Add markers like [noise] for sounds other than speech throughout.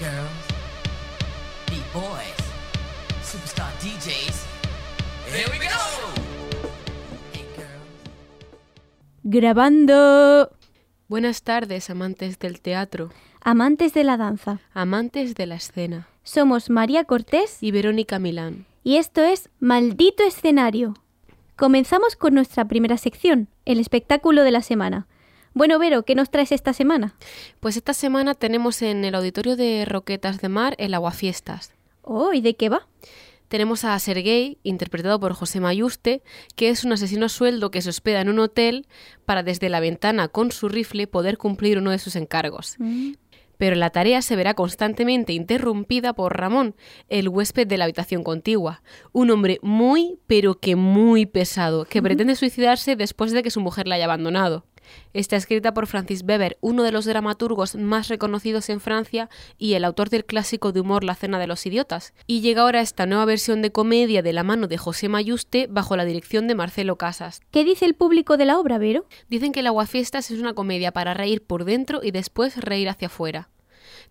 girls, beat boys, superstar DJs. Here we go! Hey girls. Grabando. Buenas tardes, amantes del teatro, Amantes de la danza. amantes de la escena. Somos María Cortés Y Verónica Milán. y esto es Maldito Escenario. Comenzamos con nuestra primera sección, el espectáculo de la semana. Bueno, Vero, ¿qué nos traes esta semana? Pues esta semana tenemos en el auditorio de Roquetas de Mar el Aguafiestas. Oh, ¿y de qué va? Tenemos a Sergei, interpretado por José Mayuste, que es un asesino a sueldo que se hospeda en un hotel para desde la ventana con su rifle poder cumplir uno de sus encargos. Pero la tarea se verá constantemente interrumpida por Ramón, el huésped de la habitación contigua, un hombre muy, pero que muy pesado, que pretende suicidarse después de que su mujer la haya abandonado. Está escrita por Francis Weber, uno de los dramaturgos más reconocidos en Francia y el autor del clásico de humor La cena de los idiotas. Y llega ahora esta nueva versión de comedia de la mano de José Mayuste bajo la dirección de Marcelo Casas. ¿Qué dice el público de la obra, Vero? Dicen que el Aguafiestas es una comedia para reír por dentro y después reír hacia afuera.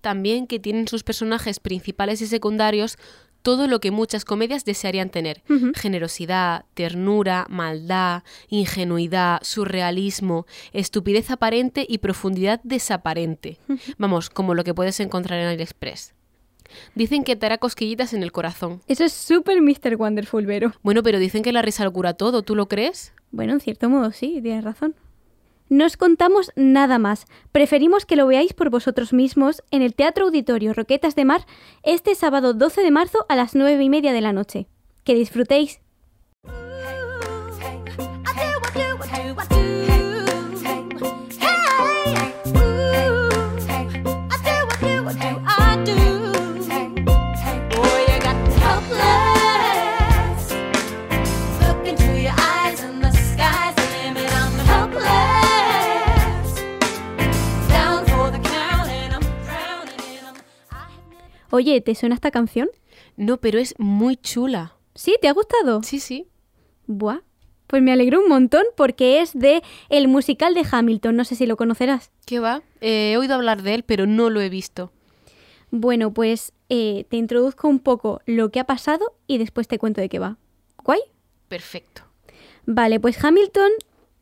También que tienen sus personajes principales y secundarios todo lo que muchas comedias desearían tener. Generosidad, ternura, maldad, ingenuidad, surrealismo, estupidez aparente y profundidad desaparente. Vamos, como lo que puedes encontrar en AliExpress. Dicen que te hará cosquillitas en el corazón. Eso es súper Mr. Wonderful, Vero. Bueno, pero dicen que la risa lo cura todo, ¿tú lo crees? Bueno, en cierto modo sí, tienes razón. No os contamos nada más. Preferimos que lo veáis por vosotros mismos en el Teatro Auditorio Roquetas de Mar este sábado 12 de marzo a las 9 y media de la noche. Que disfrutéis. Oye, ¿te suena esta canción? No, pero es muy chula. ¿Sí? ¿Te ha gustado? Sí, sí. Buah. Pues me alegro un montón porque es de el musical de Hamilton. No sé si lo conocerás. ¿Qué va? Eh, he oído hablar de él, pero no lo he visto. Bueno, pues eh, te introduzco un poco lo que ha pasado y después te cuento de qué va. ¿Guay? Perfecto. Vale, pues Hamilton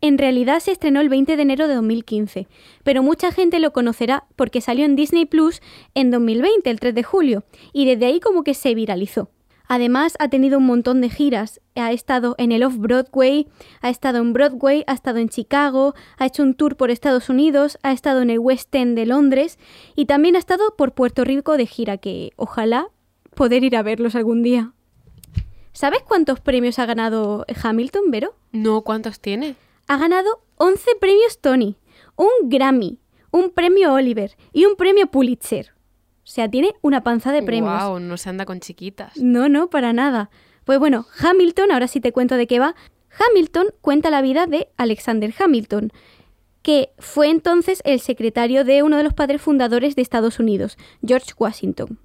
en realidad se estrenó el 20 de enero de 2015, pero mucha gente lo conocerá porque salió en Disney Plus en 2020, el 3 de julio, y desde ahí como que se viralizó. Además, ha tenido un montón de giras. Ha estado en el Off-Broadway, ha estado en Broadway, ha estado en Chicago, ha hecho un tour por Estados Unidos, ha estado en el West End de Londres y también ha estado por Puerto Rico de gira, que ojalá poder ir a verlos algún día. ¿Sabes cuántos premios ha ganado Hamilton, Vero? No, ¿cuántos tiene? Ha ganado 11 premios Tony, un Grammy, un premio Oliver y un premio Pulitzer. O sea, tiene una panza de premios. Wow, no se anda con chiquitas. No, no, para nada. Pues bueno, Hamilton, ahora sí te cuento de qué va. Hamilton cuenta la vida de Alexander Hamilton, que fue entonces el secretario de uno de los padres fundadores de Estados Unidos, George Washington.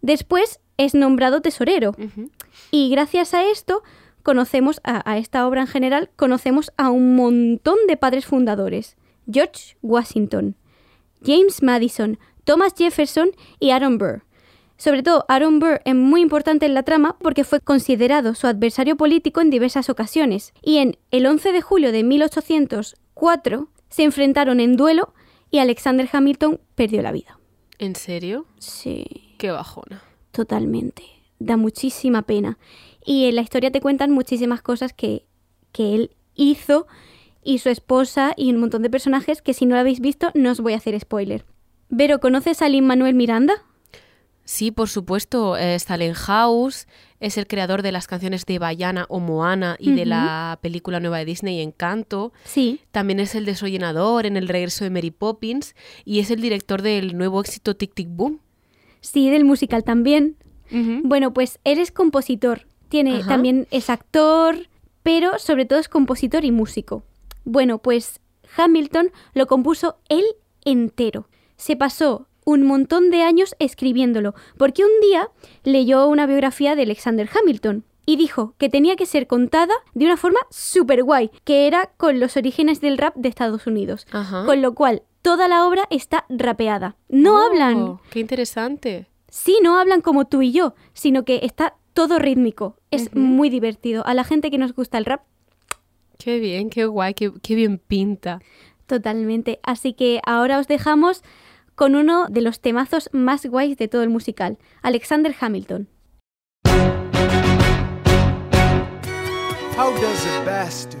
Después es nombrado tesorero y gracias a esto conocemos a, a esta obra en general, conocemos a un montón de padres fundadores. George Washington, James Madison, Thomas Jefferson y Aaron Burr. Sobre todo, Aaron Burr es muy importante en la trama porque fue considerado su adversario político en diversas ocasiones. Y en el 11 de julio de 1804 se enfrentaron en duelo y Alexander Hamilton perdió la vida. ¿En serio? Sí. Qué bajona. Totalmente. Da muchísima pena. Y en la historia te cuentan muchísimas cosas que, que él hizo y su esposa y un montón de personajes que si no lo habéis visto no os voy a hacer spoiler. Vero, ¿conoces a Lin Manuel Miranda? Sí, por supuesto. eh, Stalin House es el creador de las canciones de Bayana o Moana y de la película nueva de Disney Encanto. Sí. También es el desollenador en El regreso de Mary Poppins y es el director del nuevo éxito Tic Tic Boom. Sí, del musical también. Bueno, pues eres compositor. Tiene, Ajá. también es actor, pero sobre todo es compositor y músico. Bueno, pues Hamilton lo compuso él entero. Se pasó un montón de años escribiéndolo, porque un día leyó una biografía de Alexander Hamilton y dijo que tenía que ser contada de una forma súper guay, que era con los orígenes del rap de Estados Unidos. Ajá. Con lo cual toda la obra está rapeada. No Oh, hablan, Qué interesante. sí, no hablan como tú y yo, sino que está todo rítmico. Es muy divertido. A la gente que nos gusta el rap, Qué bien, qué guay, qué, qué bien pinta. totalmente. Así que ahora os dejamos con uno de los temazos más guays de todo el musical, Alexander Hamilton. How does a bastard,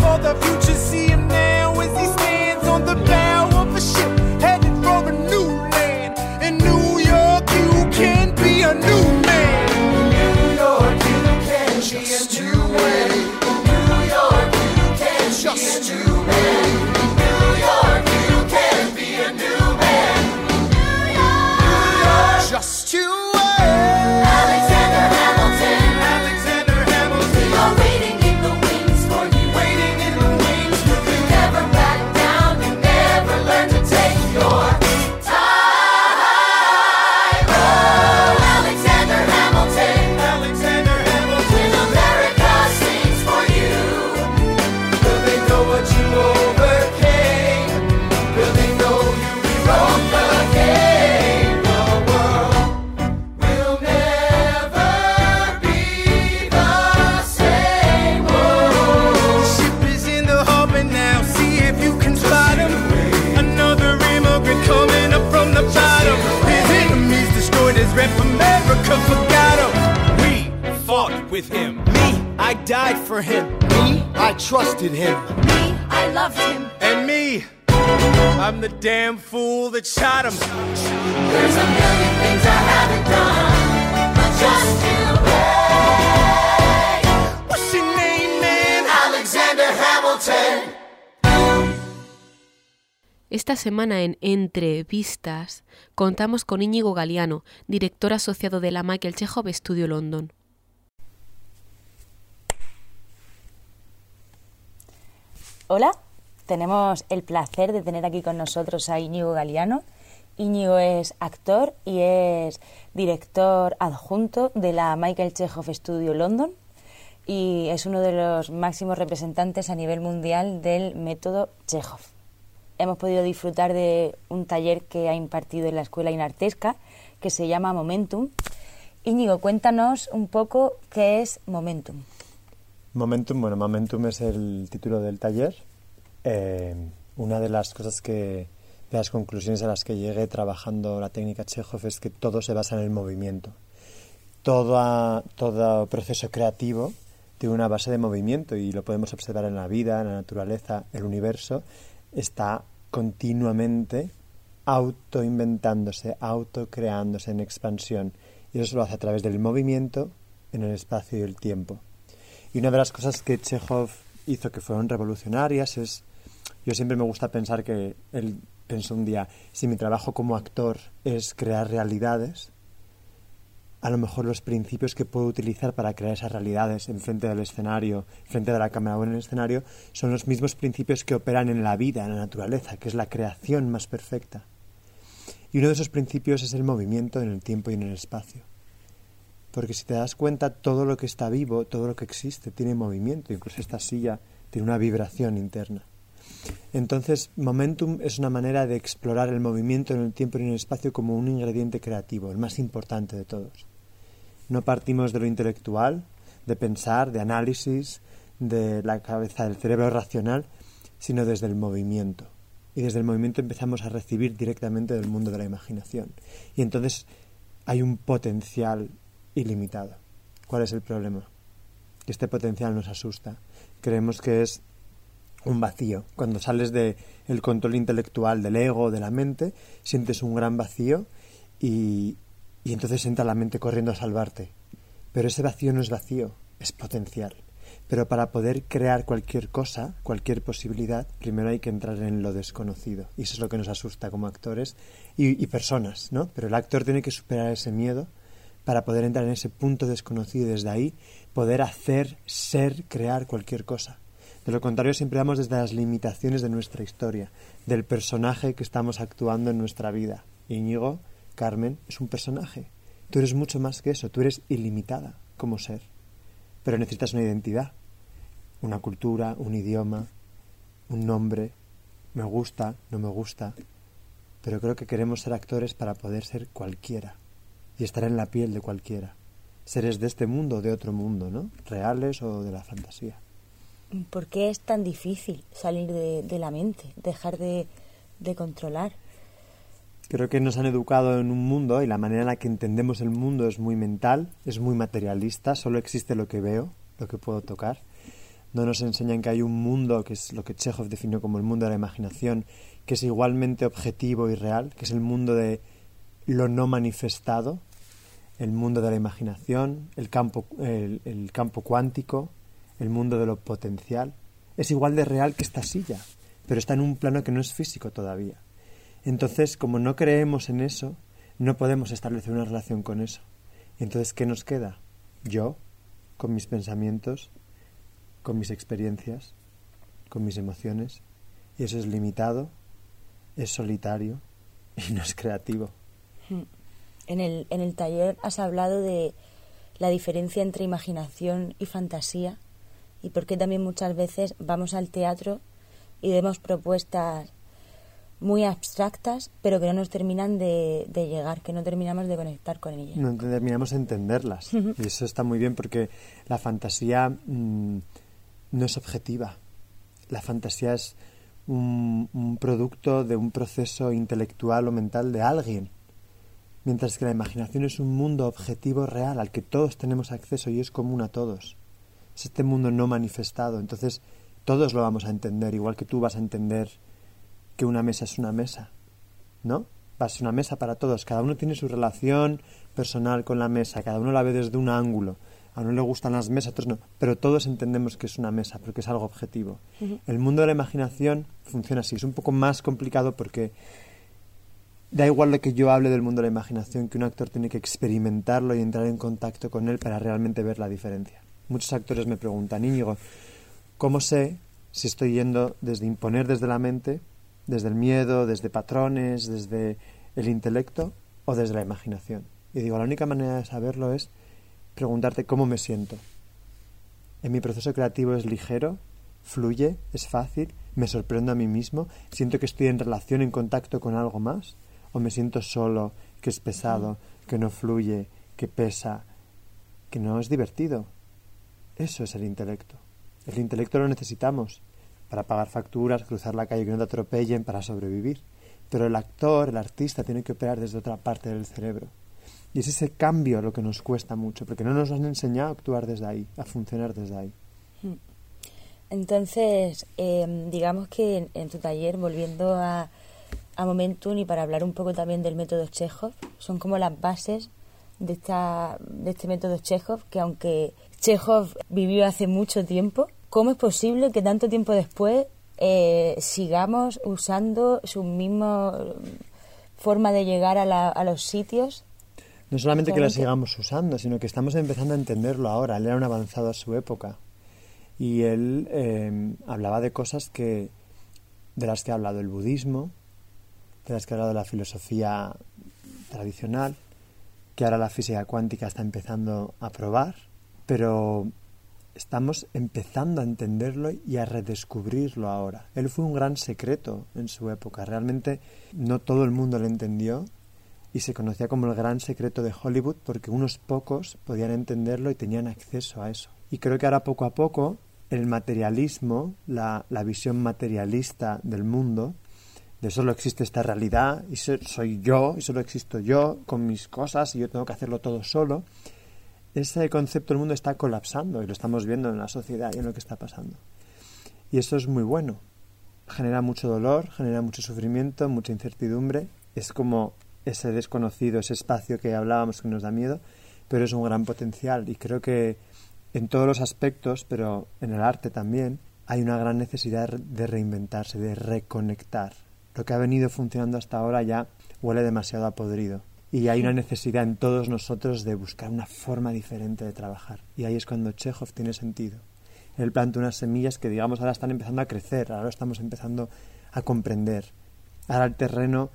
For the future, see him now as he stands on the bow of a ship headed for a new land. In New York, you can be a new damn fool that shot him. There's a million things I haven't done, but just you wait. What's your name, man? Alexander Hamilton. Esta semana en Entrevistas contamos con Íñigo Galiano, director asociado de la Michael Chekhov Studio London. Hola, tenemos el placer de tener aquí con nosotros a Íñigo Galiano. Íñigo es actor y es director adjunto de la Michael Chekhov Studio London y es uno de los máximos representantes a nivel mundial del método Chekhov. Hemos podido disfrutar de un taller que ha impartido en la Escuela Inartesca que se llama Momentum. Íñigo, cuéntanos un poco qué es Momentum. Momentum, bueno, Momentum es el título del taller eh, una de las cosas que, de las conclusiones a las que llegué trabajando la técnica Chekhov es que todo se basa en el movimiento. Todo, todo proceso creativo tiene una base de movimiento y lo podemos observar en la vida, en la naturaleza, el universo está continuamente autoinventándose, autocreándose en expansión. Y eso lo hace a través del movimiento en el espacio y el tiempo. Y una de las cosas que Chekhov hizo que fueron revolucionarias es, yo siempre me gusta pensar que él pensó un día, si mi trabajo como actor es crear realidades, a lo mejor los principios que puedo utilizar para crear esas realidades en frente del escenario, frente de la cámara o en el escenario, son los mismos principios que operan en la vida, en la naturaleza, que es la creación más perfecta. Y uno de esos principios es el movimiento en el tiempo y en el espacio. Porque si te das cuenta, todo lo que está vivo, todo lo que existe, tiene movimiento, incluso esta silla tiene una vibración interna. Entonces, momentum es una manera de explorar el movimiento en el tiempo y en el espacio como un ingrediente creativo, el más importante de todos. No partimos de lo intelectual, de pensar, de análisis, de la cabeza del cerebro racional, sino desde el movimiento. Y desde el movimiento empezamos a recibir directamente del mundo de la imaginación. Y entonces hay un potencial ilimitado. ¿Cuál es el problema? Que este potencial nos asusta. Creemos que es un vacío. Cuando sales del el control intelectual del ego, de la mente, sientes un gran vacío y, y entonces entra la mente corriendo a salvarte. Pero ese vacío no es vacío, es potencial. Pero para poder crear cualquier cosa, cualquier posibilidad, primero hay que entrar en lo desconocido. Y eso es lo que nos asusta como actores y, y personas, ¿no? Pero el actor tiene que superar ese miedo para poder entrar en ese punto desconocido y desde ahí poder hacer, ser, crear cualquier cosa. De lo contrario, siempre vamos desde las limitaciones de nuestra historia, del personaje que estamos actuando en nuestra vida. Íñigo, Carmen, es un personaje. Tú eres mucho más que eso, tú eres ilimitada como ser. Pero necesitas una identidad, una cultura, un idioma, un nombre. Me gusta, no me gusta. Pero creo que queremos ser actores para poder ser cualquiera y estar en la piel de cualquiera. Seres de este mundo o de otro mundo, ¿no? Reales o de la fantasía. ¿Por qué es tan difícil salir de, la mente, dejar de, controlar? Creo que nos han educado en un mundo y la manera en la que entendemos el mundo es muy mental, es muy materialista, solo existe lo que veo, lo que puedo tocar. No nos enseñan que hay un mundo, que es lo que Chekhov definió como el mundo de la imaginación, que es igualmente objetivo y real, que es el mundo de lo no manifestado, el mundo de la imaginación, el campo, el campo cuántico, el mundo de lo potencial, es igual de real que esta silla, pero está en un plano que no es físico todavía. Entonces, como no creemos en eso, no podemos establecer una relación con eso. Entonces, ¿qué nos queda? Yo, con mis pensamientos, con mis experiencias, con mis emociones, y eso es limitado, es solitario [laughs] y no es creativo. En el, en el taller has hablado de la diferencia entre imaginación y fantasía y por qué también muchas veces vamos al teatro y vemos propuestas muy abstractas, pero que no nos terminan de, de llegar, que no terminamos de conectar con ellas. No terminamos de entenderlas. y eso está muy bien porque la fantasía mmm, no es objetiva. La fantasía es un, un producto de un proceso intelectual o mental de alguien. Mientras que la imaginación es un mundo objetivo real al que todos tenemos acceso y es común a todos es este mundo no manifestado. Entonces, todos lo vamos a entender, igual que tú vas a entender que una mesa es una mesa, ¿no? Va a ser una mesa para todos. Cada uno tiene su relación personal con la mesa, cada uno la ve desde un ángulo. A uno le gustan las mesas, a otros no. Pero todos entendemos que es una mesa, porque es algo objetivo. Uh -huh. El mundo de la imaginación funciona así. Es un poco más complicado porque da igual lo que yo hable del mundo de la imaginación, que un actor tiene que experimentarlo y entrar en contacto con él para realmente ver la diferencia. Muchos actores me preguntan, Íñigo, ¿cómo sé si estoy yendo desde imponer desde la mente, desde el miedo, desde patrones, desde el intelecto o desde la imaginación? Y digo, la única manera de saberlo es preguntarte cómo me siento. En mi proceso creativo es ligero, fluye, es fácil, me sorprendo a mí mismo, siento que estoy en relación, en contacto con algo más, o me siento solo, que es pesado, que no fluye, que pesa, que no es divertido, eso es el intelecto. El intelecto lo necesitamos, para pagar facturas, cruzar la calle que no te atropellen, para sobrevivir. Pero el actor, el artista, tiene que operar desde otra parte del cerebro. Y es ese cambio lo que nos cuesta mucho, porque no nos han enseñado a actuar desde ahí, a funcionar desde ahí. Entonces, eh, digamos que en, en tu taller, volviendo a, a Momentum y para hablar un poco también del método Chekhov, son como las bases de, esta, de este método Chekhov, que aunque Chekhov vivió hace mucho tiempo, ¿cómo es posible que tanto tiempo después eh, sigamos usando su misma forma de llegar a, la- a los sitios? No solamente que Realmente- sigamos usando, sino que estamos empezando a entenderlo ahora. Él era un avanzado a su época. Y él eh, hablaba de cosas que de las que ha hablado el budismo, de las que ha hablado la filosofía tradicional, que ahora la física cuántica está empezando a probar, pero estamos empezando a entenderlo y a redescubrirlo ahora. Él fue un gran secreto en su época. Realmente no todo el mundo lo entendió y se conocía como el gran secreto de Hollywood porque unos pocos podían entenderlo y tenían acceso a eso. Y creo que ahora poco a poco el materialismo, la, la visión materialista del mundo, de solo existe esta realidad y so- soy yo y solo existo yo con mis cosas y yo tengo que hacerlo todo solo, ese concepto del mundo está colapsando y lo estamos viendo en la sociedad y en lo que está pasando. Y eso es muy bueno. Genera mucho dolor, genera mucho sufrimiento, mucha incertidumbre. Es como ese desconocido, ese espacio que hablábamos que nos da miedo, pero es un gran potencial y creo que en todos los aspectos, pero en el arte también, hay una gran necesidad de reinventarse, de reconectar. Lo que ha venido funcionando hasta ahora ya huele demasiado a podrido. Y hay una necesidad en todos nosotros de buscar una forma diferente de trabajar. Y ahí es cuando Chekhov tiene sentido. Él planta unas semillas que, digamos, ahora están empezando a crecer, ahora estamos empezando a comprender. Ahora el terreno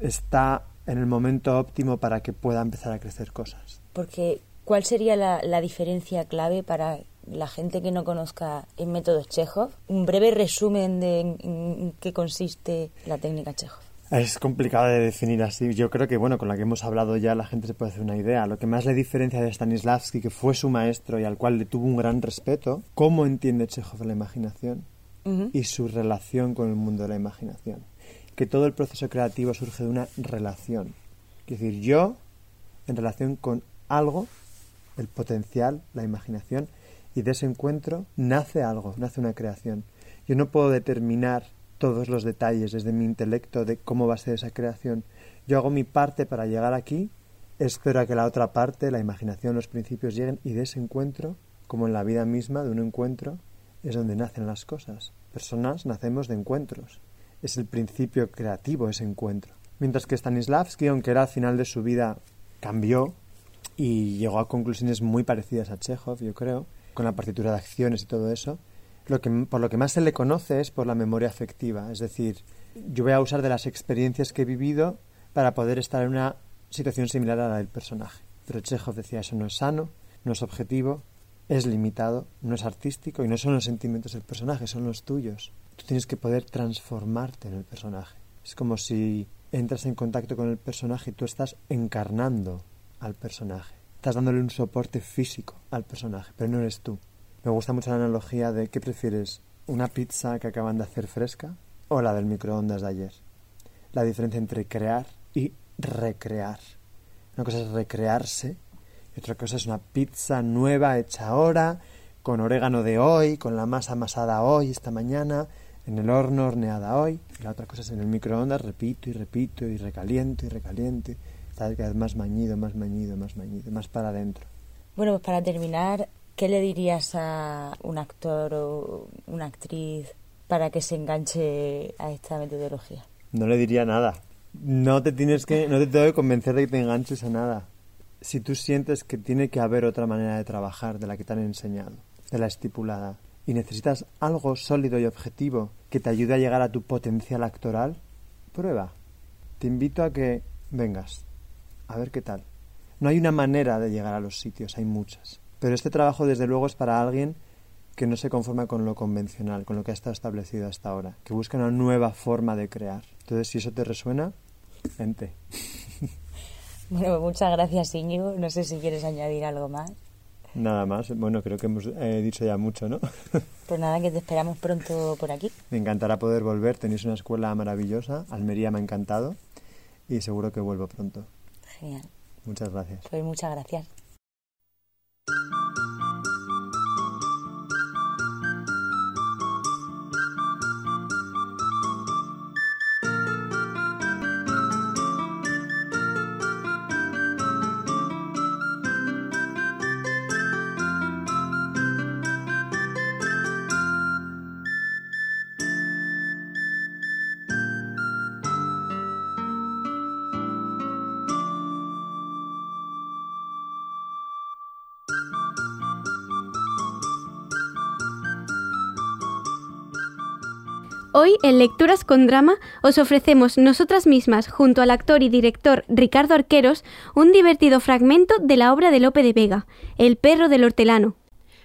está en el momento óptimo para que pueda empezar a crecer cosas. Porque, ¿cuál sería la, la diferencia clave para la gente que no conozca el método Chekhov? Un breve resumen de en, en qué consiste la técnica Chekhov. Es complicado de definir así. Yo creo que, bueno, con la que hemos hablado ya la gente se puede hacer una idea. Lo que más le diferencia de Stanislavski, que fue su maestro y al cual le tuvo un gran respeto, cómo entiende Chekhov la imaginación Ujú. y su relación con el mundo de la imaginación. Que todo el proceso creativo surge de una relación. Es decir, yo, en relación con algo, el potencial, la imaginación, y de ese encuentro nace algo, nace una creación. Yo no puedo determinar todos los detalles desde mi intelecto de cómo va a ser esa creación. Yo hago mi parte para llegar aquí, espero a que la otra parte, la imaginación, los principios lleguen y de ese encuentro, como en la vida misma de un encuentro, es donde nacen las cosas. Personas nacemos de encuentros. Es el principio creativo ese encuentro. Mientras que Stanislavski, aunque era al final de su vida, cambió y llegó a conclusiones muy parecidas a Chekhov, yo creo, con la partitura de acciones y todo eso. Lo que, por lo que más se le conoce es por la memoria afectiva. Es decir, yo voy a usar de las experiencias que he vivido para poder estar en una situación similar a la del personaje. Pero Chekhov decía eso no es sano, no es objetivo, es limitado, no es artístico y no son los sentimientos del personaje, son los tuyos. Tú tienes que poder transformarte en el personaje. Es como si entras en contacto con el personaje y tú estás encarnando al personaje. Estás dándole un soporte físico al personaje, pero no eres tú. Me gusta mucho la analogía de ¿qué prefieres? ¿Una pizza que acaban de hacer fresca o la del microondas de ayer? La diferencia entre crear y recrear. Una cosa es recrearse y otra cosa es una pizza nueva hecha ahora, con orégano de hoy, con la masa amasada hoy, esta mañana, en el horno horneada hoy. Y la otra cosa es en el microondas, repito y repito y recaliento y recaliento. Está cada vez más mañido, más mañido, más mañido, más para adentro. Bueno, pues para terminar, ¿qué le dirías a un actor o una actriz para que se enganche a esta metodología? No le diría nada. No te tienes que, no te tengo que convencer de que te enganches a nada. Si tú sientes que tiene que haber otra manera de trabajar de la que te han enseñado, de la estipulada, y necesitas algo sólido y objetivo que te ayude a llegar a tu potencial actoral, prueba. Te invito a que vengas, a ver qué tal. No hay una manera de llegar a los sitios, hay muchas. Pero este trabajo, desde luego, es para alguien que no se conforma con lo convencional, con lo que ha estado establecido hasta ahora, que busca una nueva forma de crear. Entonces, si eso te resuena, vente. [laughs] Bueno, muchas gracias, Íñigo. No sé si quieres añadir algo más. Nada más. Bueno, creo que hemos eh, dicho ya mucho, ¿no? [laughs] Pues nada, que te esperamos pronto por aquí. Me encantará poder volver. Tenéis una escuela maravillosa. Almería me ha encantado. Y seguro que vuelvo pronto. Genial. Muchas gracias. Pues muchas gracias. Hoy, en Lecturas con Drama, os ofrecemos nosotras mismas, junto al actor y director Ricardo Arqueros, un divertido fragmento de la obra de Lope de Vega, El perro del hortelano.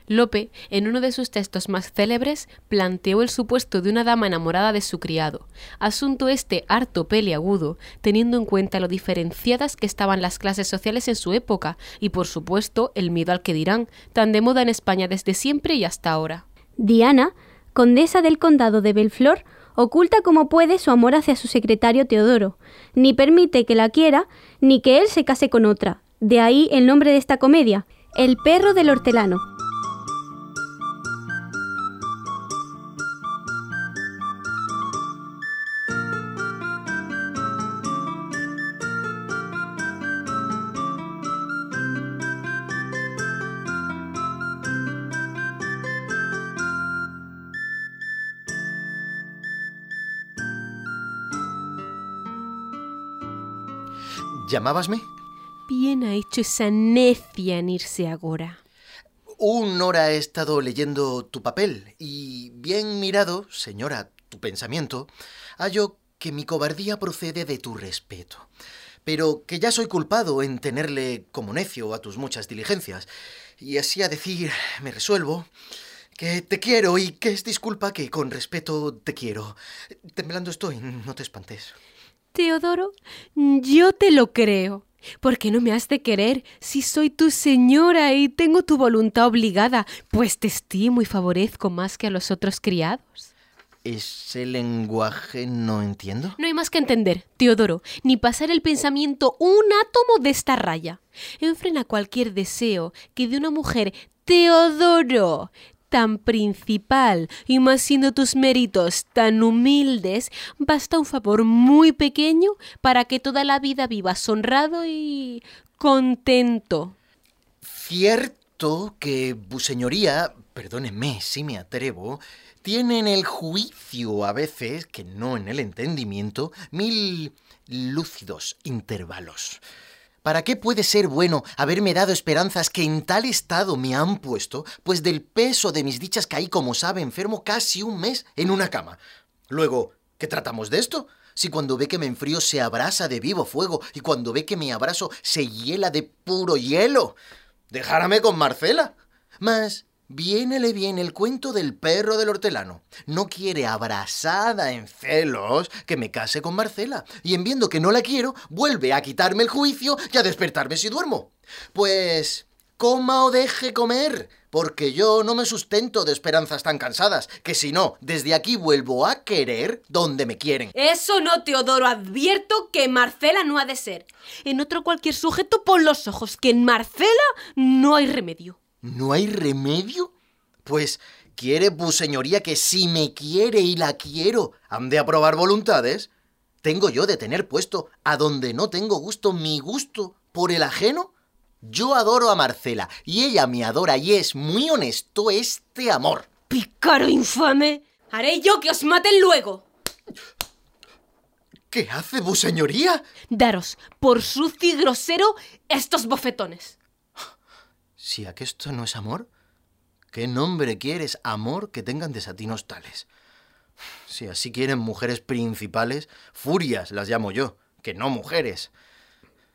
Lope, en uno de sus textos más célebres, planteó el supuesto de una dama enamorada de su criado, asunto este harto peliagudo, teniendo en cuenta lo diferenciadas que estaban las clases sociales en su época y, por supuesto, el miedo al que dirán, tan de moda en España desde siempre y hasta ahora. Diana, condesa del condado de Belflor, oculta como puede su amor hacia su secretario Teodoro, ni permite que la quiera, ni que él se case con otra. De ahí el nombre de esta comedia, El perro del hortelano. ¿Llamábasme? Bien ha hecho esa necia en irse agora. Un hora he estado leyendo tu papel y bien mirado, señora, tu pensamiento, hallo que mi cobardía procede de tu respeto, pero que ya soy culpado en tenerle como necio a tus muchas diligencias, y así a decir me resuelvo que te quiero y que es disculpa que con respeto te quiero. Temblando estoy, no te espantes. Teodoro, yo te lo creo. ¿Por qué no me has de querer si soy tu señora y tengo tu voluntad obligada, pues te estimo y favorezco más que a los otros criados? ¿Ese lenguaje no entiendo? No hay más que entender, Teodoro, ni pasar el pensamiento un átomo de esta raya. Enfrena cualquier deseo que de una mujer, Teodoro, tan principal y más siendo tus méritos tan humildes, basta un favor muy pequeño para que toda la vida vivas honrado y contento. Cierto que, bu señoría, perdóneme si me atrevo, tiene en el juicio a veces, que no en el entendimiento, mil lúcidos intervalos. ¿Para qué puede ser bueno haberme dado esperanzas que en tal estado me han puesto? Pues del peso de mis dichas caí, como sabe, enfermo casi un mes en una cama. Luego, ¿qué tratamos de esto? Si cuando ve que me enfrío se abrasa de vivo fuego y cuando ve que me abrazo se hiela de puro hielo. Dejárame con Marcela. Mas Viénele bien el cuento del perro del hortelano. No quiere abrazada en celos que me case con Marcela. Y en viendo que no la quiero, vuelve a quitarme el juicio y a despertarme si duermo. Pues coma o deje comer, porque yo no me sustento de esperanzas tan cansadas, que si no, desde aquí vuelvo a querer donde me quieren. Eso no, Teodoro, advierto que Marcela no ha de ser. En otro cualquier sujeto pon los ojos, que en Marcela no hay remedio. ¿No hay remedio? Pues quiere, bu señoría, que si me quiere y la quiero, han de aprobar voluntades. ¿Tengo yo de tener puesto a donde no tengo gusto mi gusto por el ajeno? Yo adoro a Marcela y ella me adora y es muy honesto este amor. ¡Pícaro infame! Haré yo que os maten luego. ¿Qué hace, bu señoría? Daros, por sucio y grosero, estos bofetones. Si aquesto no es amor, ¿qué nombre quieres amor que tengan desatinos tales? Si así quieren mujeres principales, furias las llamo yo, que no mujeres.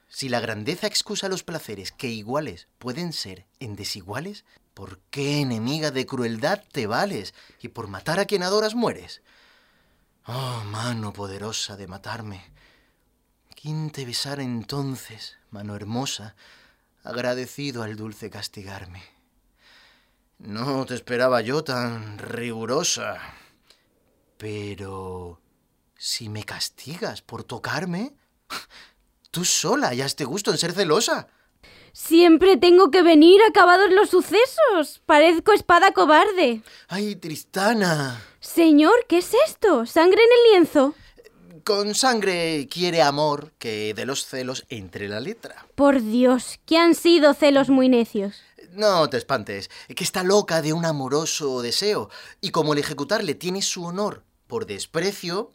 Si la grandeza excusa los placeres que iguales pueden ser en desiguales, ¿por qué enemiga de crueldad te vales y por matar a quien adoras mueres? Oh, mano poderosa de matarme. ¿Quién te besara entonces, mano hermosa, agradecido al dulce castigarme? No te esperaba yo tan rigurosa. Pero... Si me castigas por tocarme, tú sola ya te gusto en ser celosa. Siempre tengo que venir acabados los sucesos. Parezco espada cobarde. Ay, Tristana. Señor, ¿qué es esto? ¿Sangre en el lienzo? Con sangre quiere amor que de los celos entre la letra. Por Dios, que han sido celos muy necios. No te espantes, que está loca de un amoroso deseo, y como el ejecutarle tiene su honor por desprecio,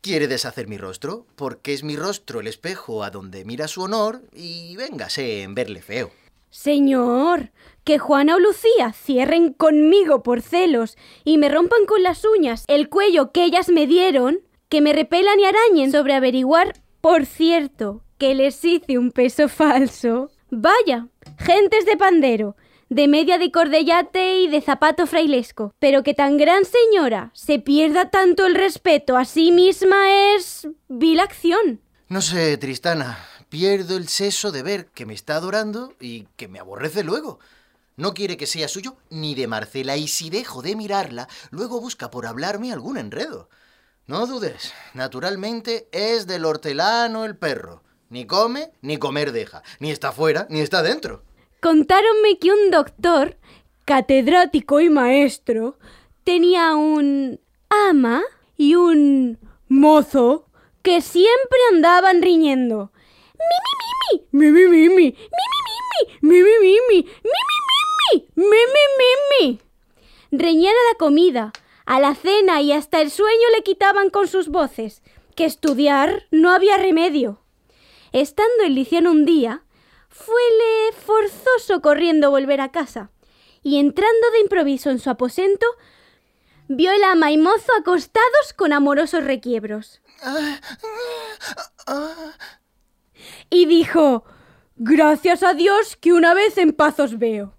quiere deshacer mi rostro, porque es mi rostro el espejo a donde mira su honor, y véngase en verle feo. Señor, que Juana o Lucía cierren conmigo por celos y me rompan con las uñas el cuello que ellas me dieron, que me repelan y arañen sobre averiguar, por cierto, que les hice un peso falso. Vaya, gentes de pandero, de media de cordellate y de zapato frailesco, pero que tan gran señora se pierda tanto el respeto a sí misma es vil acción. No sé, Tristana, pierdo el seso de ver que me está adorando y que me aborrece luego. No quiere que sea suyo ni de Marcela y si dejo de mirarla, luego busca por hablarme algún enredo. No dudes, naturalmente es del hortelano el perro. Ni come, ni comer deja. Ni está fuera, ni está dentro. Contáronme que un doctor, catedrático y maestro, tenía un ama y un mozo que siempre andaban riñendo. ¡Mi, mi, mi, mi! ¡Mi, mi, mi, mi! ¡Mi, mi, mi, mi! ¡Mi, mi, mi, mi! ¡Mi, mi, mi, mi! ¡Mi, mi, mi, mi! Reñían a la comida, a la cena y hasta el sueño le quitaban con sus voces, que estudiar no había remedio. Estando el liciano un día, fuele forzoso corriendo volver a casa, y entrando de improviso en su aposento, vio el ama y mozo acostados con amorosos requiebros. Y dijo, Gracias a Dios que una vez en paz os veo.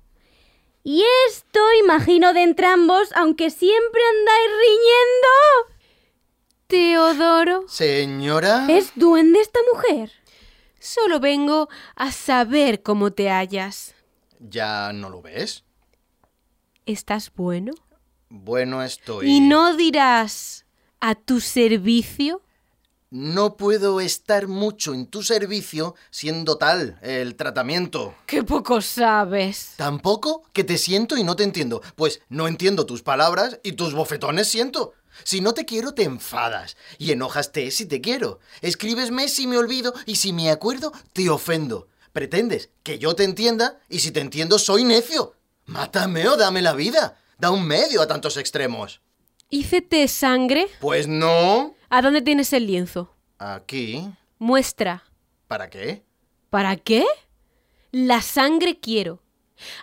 Y esto imagino de entrambos, aunque siempre andáis riñendo. Teodoro, Señora. ¿Es duende esta mujer? solo vengo a saber cómo te hallas. ¿Ya no lo ves? ¿Estás bueno? Bueno estoy. ¿Y no dirás a tu servicio? No puedo estar mucho en tu servicio siendo tal el tratamiento. ¡Qué poco sabes! Tampoco que te siento y no te entiendo, pues no entiendo tus palabras y tus bofetones siento. Si no te quiero, te enfadas. Y enojaste si te quiero. Escríbesme si me olvido y si me acuerdo, te ofendo. Pretendes que yo te entienda y si te entiendo, soy necio. Mátame o dame la vida. Da un medio a tantos extremos. ¿Hícete sangre? Pues no. ¿A dónde tienes el lienzo? Aquí. Muestra. ¿Para qué? ¿Para qué? La sangre quiero.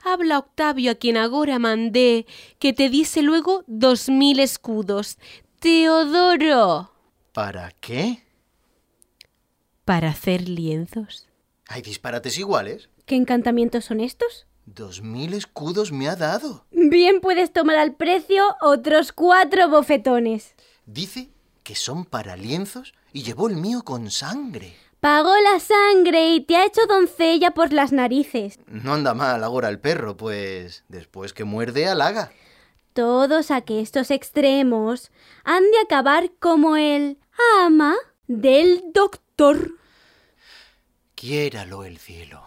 Habla Octavio a quien agora mandé que te diese luego dos mil escudos. Teodoro. ¿Para qué? Para hacer lienzos. Hay disparates iguales. ¿Qué encantamientos son estos? Dos mil escudos me ha dado. Bien puedes tomar al precio otros cuatro bofetones. Dice que son para lienzos y llevó el mío con sangre. Pagó la sangre y te ha hecho doncella por las narices. No anda mal ahora el perro, pues después que muerde halaga. Todos aquestos extremos han de acabar como el ama del doctor. Quiéralo el cielo.